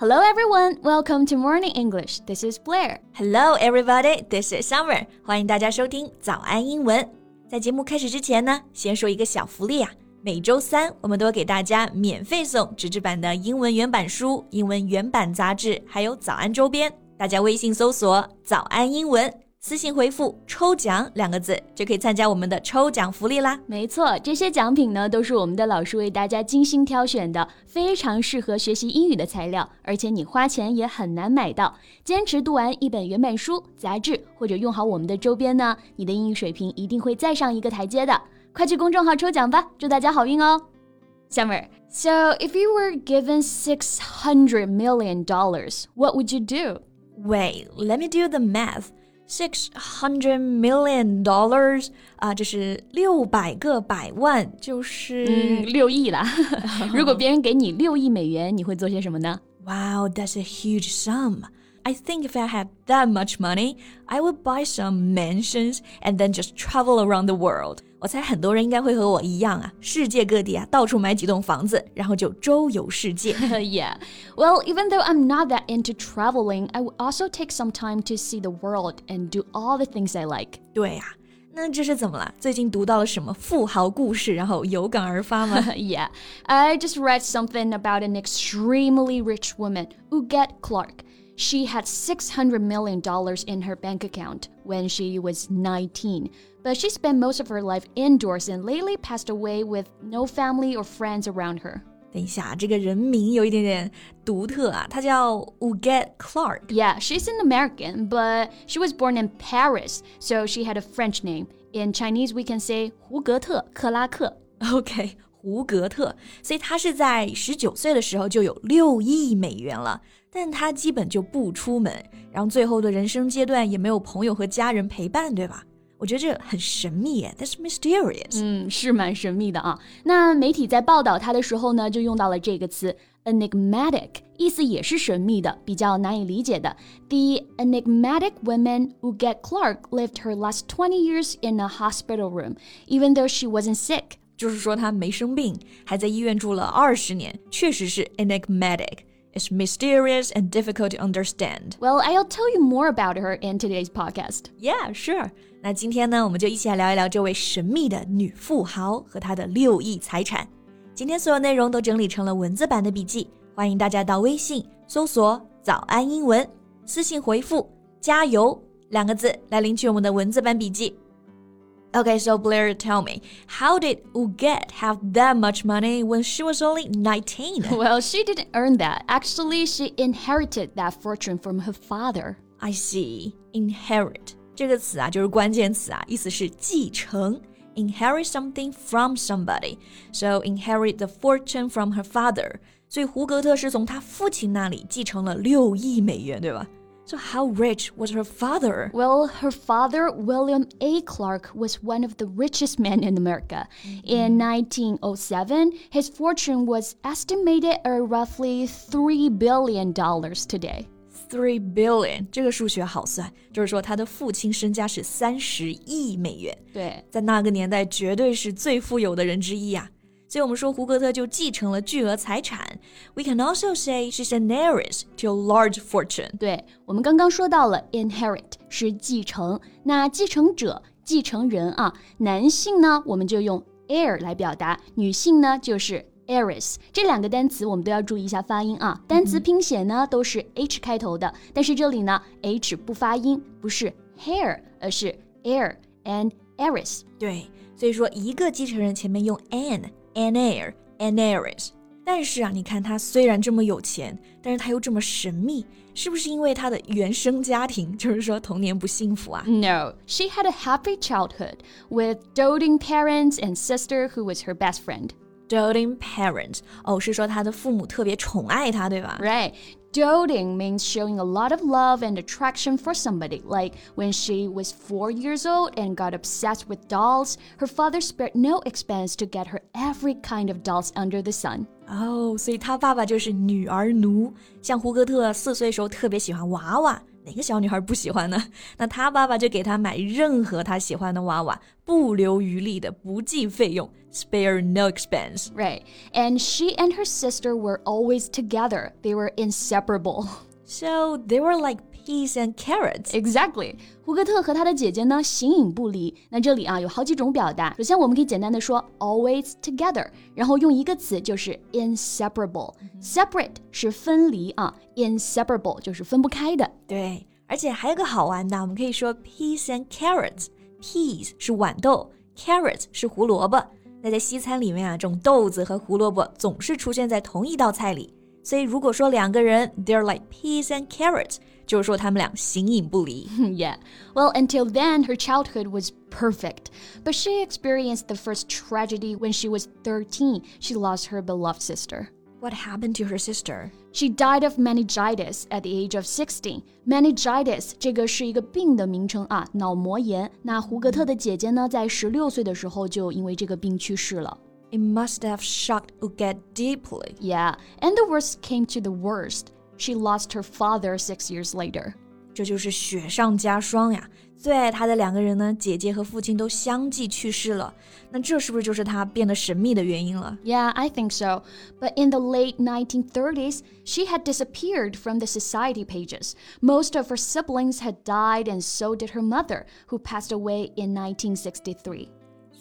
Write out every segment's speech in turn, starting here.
Hello everyone, welcome to Morning English. This is Blair. Hello everybody, this is Summer. 欢迎大家收听早安英文。在节目开始之前呢，先说一个小福利啊。每周三，我们都会给大家免费送纸质版的英文原版书、英文原版杂志，还有早安周边。大家微信搜索“早安英文”。私信回复“抽奖”两个字，就可以参加我们的抽奖福利啦。没错，这些奖品呢，都是我们的老师为大家精心挑选的，非常适合学习英语的材料，而且你花钱也很难买到。坚持读完一本原版书、杂志，或者用好我们的周边呢，你的英语水平一定会再上一个台阶的。快去公众号抽奖吧，祝大家好运哦！Summer，so if you were given six hundred million dollars, what would you do? Wait, let me do the math. Six hundred million dollars 啊，这是六百个百万，就是嗯六亿啦。如果别人给你六亿美元，你会做些什么呢？Wow, that's a huge sum. I think if I had that much money, I would buy some mansions and then just travel around the world. 我猜很多人应该会和我一样啊，世界各地啊，到处买几栋房子，然后就周游世界。yeah, well, even though I'm not that into traveling, I would also take some time to see the world and do all the things I like. 对呀、啊。那这是怎么了？最近读到了什么富豪故事，然后有感而发吗？Yeah, I just read something about an extremely rich woman, Huguette Clark. She had $600 million in her bank account when she was 19, but she spent most of her life indoors and lately passed away with no family or friends around her. 等一下，这个人名有一点点独特啊，她叫 Uget Clark. Yeah, she's an American, but she was born in Paris, so she had a French name. In Chinese, we can say 胡格特克拉克。OK，胡格特，所以她是在十九岁的时候就有六亿美元了。 但他基本就不出门，然后最后的人生阶段也没有朋友和家人陪伴，对吧？我觉得这很神秘耶，That's mysterious。嗯，是蛮神秘的啊。那媒体在报道他的时候呢，就用到了这个词 enigmatic，意思也是神秘的，比较难以理解的。The enigmatic woman Huguette Clark lived her last twenty years in a hospital room, even though she wasn't sick。就是说她没生病，还在医院住了二十年，确实是 enigmatic。is mysterious and difficult to understand. Well, I'll tell you more about her in today's podcast. Yeah, sure. 那今天呢，我们就一起来聊一聊这位神秘的女富豪和她的六亿财产。今天所有内容都整理成了文字版的笔记，欢迎大家到微信搜索“早安英文”，私信回复“加油”两个字来领取我们的文字版笔记。 Okay, so Blair, tell me, how did Huguette have that much money when she was only 19? Well, she didn't earn that. Actually, she inherited that fortune from her father. I see. Inherit 这个词啊，就是关键词啊，意思是继承。Inherit something from somebody, so inherit the fortune from her father. 所以胡格特是从他父亲那里继承了六亿美元，对吧？？so, how rich was her father? Well, her father, William A. Clark, was one of the richest men in America. Mm-hmm. In 1907, his fortune was estimated at roughly $3 billion today. Three billion，这个数学好算，就是说他的父亲身家是三十亿美元。对，在那个年代绝对是最富有的人之一啊。 所以我们说胡格特就继承了巨额财产。We can also say she's an heiress to a large fortune。对，我们刚刚说到了 inherit 是继承，那继承者、继承人啊，男性呢我们就用 heir 来表达，女性呢就是 heiress。这两个单词我们都要注意一下发音啊。单词拼写呢都是 h 开头的，但是这里呢 h 不发音，不是 hair，而是 heir and heiress。对，所以说一个继承人前面用 an。an heir, an heiress。但是啊，你看他虽然这么有钱，但是他又这么神秘，是不是因为他的原生家庭，就是说童年不幸福啊？No, she had a happy childhood with doting parents and sister who was her best friend. Doting parents，哦，是说他的父母特别宠爱他，对吧？Right. Doting means showing a lot of love and attraction for somebody. Like when she was four years old and got obsessed with dolls, her father spared no expense to get her every kind of dolls under the sun. 哦，所以他爸爸就是女儿奴。像胡格特四岁时候特别喜欢娃娃， 哪个小女孩不喜欢呢？那她爸爸就给她买任何她喜欢的娃娃，不留余力的，不计费用，spare no expense. Right. And she and her sister were always together. They were inseparable. So they were like peas and carrots. Exactly. 胡格特和他的姐姐呢形影不离。那这里啊有好几种表达。首先我们可以简单的说 always together，然后用一个词就是 inseparable。Separate 是分离啊，inseparable 就是分不开的。对，而且还有个好玩的，我们可以说 peas and carrots。peas 是豌豆，carrots 是胡萝卜。那在西餐里面啊，这种豆子和胡萝卜总是出现在同一道菜里。所以如果说两个人 they're like peas and carrots，就是说他们俩形影不离。yeah. Well, until then, her childhood was perfect. But she experienced the first tragedy when she was 13. She lost her beloved sister. What happened to her sister? She died of meningitis at the age of 16. Meningitis 这个是一个病的名称啊，脑膜炎。那胡格特的姐姐呢，在十六岁的时候就因为这个病去世了。 it must have shocked Huguette deeply. Yeah, and the worst came to the worst. She lost her father six years later. 这就是雪上加霜呀！最爱她的两个人呢，姐姐和父亲都相继去世了。那这是不是就是她变得神秘的原因了？Yeah, I think so. But in the late 1930s, she had disappeared from the society pages. Most of her siblings had died, and so did her mother, who passed away in 1963.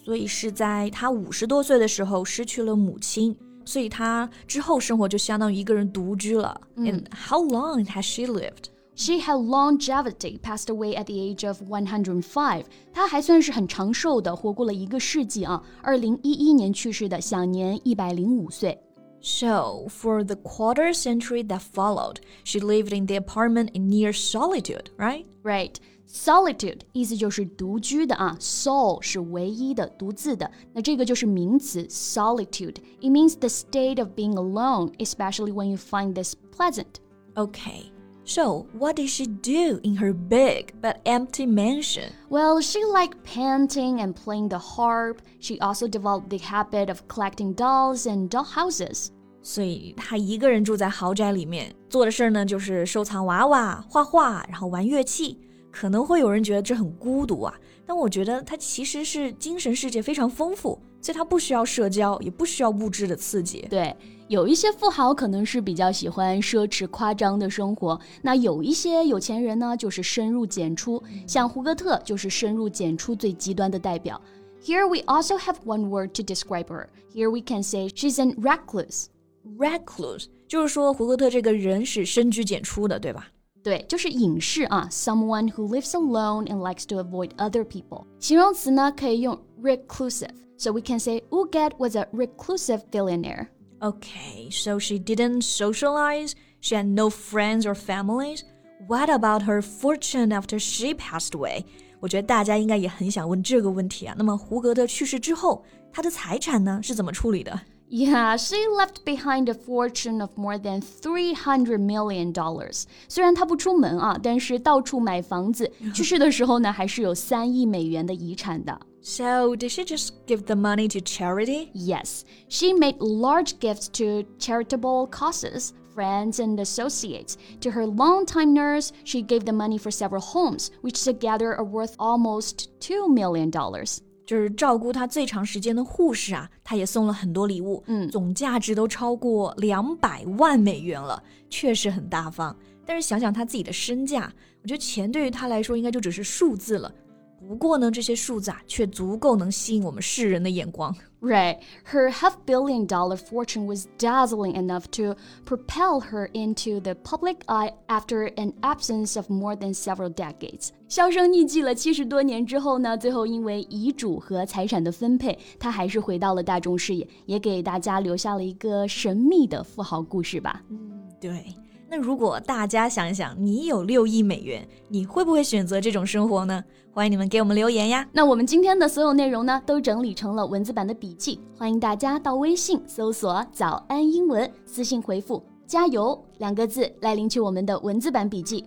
所以是在他五十多岁的时候失去了母亲，所以他之后生活就相当于一个人独居了。And how long has she lived? She had longevity, passed away at the age of 105. 她还算是很长寿的，活过了一个世纪啊。二零一一年去世的，享年一百零五岁。So, for the quarter century that followed, she lived in the apartment in near solitude, right? Right. Solitude 意思就是独居的啊，sol 是唯一的、独自的，那这个就是名词 solitude。It means the state of being alone, especially when you find this pleasant. Okay. So, what did she do in her big but empty mansion? Well, she liked painting and playing the harp. She also developed the habit of collecting dolls and doll houses. 所以她一个人住在豪宅里面，做的事儿呢就是收藏娃娃、画画，然后玩乐器。 可能会有人觉得这很孤独啊，但我觉得他其实是精神世界非常丰富，所以他不需要社交，也不需要物质的刺激。对，有一些富豪可能是比较喜欢奢侈夸张的生活，那有一些有钱人呢，就是深入简出，像胡格特就是深入简出最极端的代表。Here we also have one word to describe her. Here we can say she's an recluse. Recluse 就是说胡格特这个人是深居简出的，对吧？对，就是隐士啊，someone who lives alone and likes to avoid other people so we can say Huguette was a reclusive billionaire. Okay, so she didn't socialize, she had no friends or families. What about her fortune after she passed away? 我觉得大家应该也很想问这个问题啊。那么胡格的去世之后，他的财产呢是怎么处理的？？yeah, she left behind a fortune of more than three hundred million dollars. 虽然她不出门啊，但是到处买房子。去世的时候呢，还是有三亿美元的遗产的。So, did she just give the money to charity? Yes, she made large gifts to charitable causes, friends, and associates. To her longtime nurse, she gave the money for several homes, which together are worth almost $2 million. 就是照顾他最长时间的护士啊，他也送了很多礼物，嗯，总价值都超过两百万美元了，确实很大方。但是想想他自己的身价，我觉得钱对于他来说应该就只是数字了。不过呢，这些数字啊，却足够能吸引我们世人的眼光。Right. Her half billion dollar fortune was dazzling enough to propel her into the public eye after an absence of more than several decades. 销声匿迹了七十多年之后呢，最后因为遗嘱和财产的分配，她还是回到了大众视野，也给大家留下了一个神秘的富豪故事吧。嗯，对。 那如果大家想想，你有六亿美元，你会不会选择这种生活呢？欢迎你们给我们留言呀！那我们今天的所有内容呢，都整理成了文字版的笔记，欢迎大家到微信搜索“早安英文”，私信回复“加油”两个字来领取我们的文字版笔记。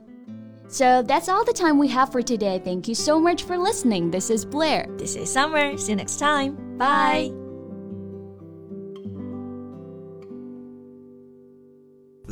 So that's all the time we have for today. Thank you so much for listening. This is Blair. This is Summer. See you next time. Bye.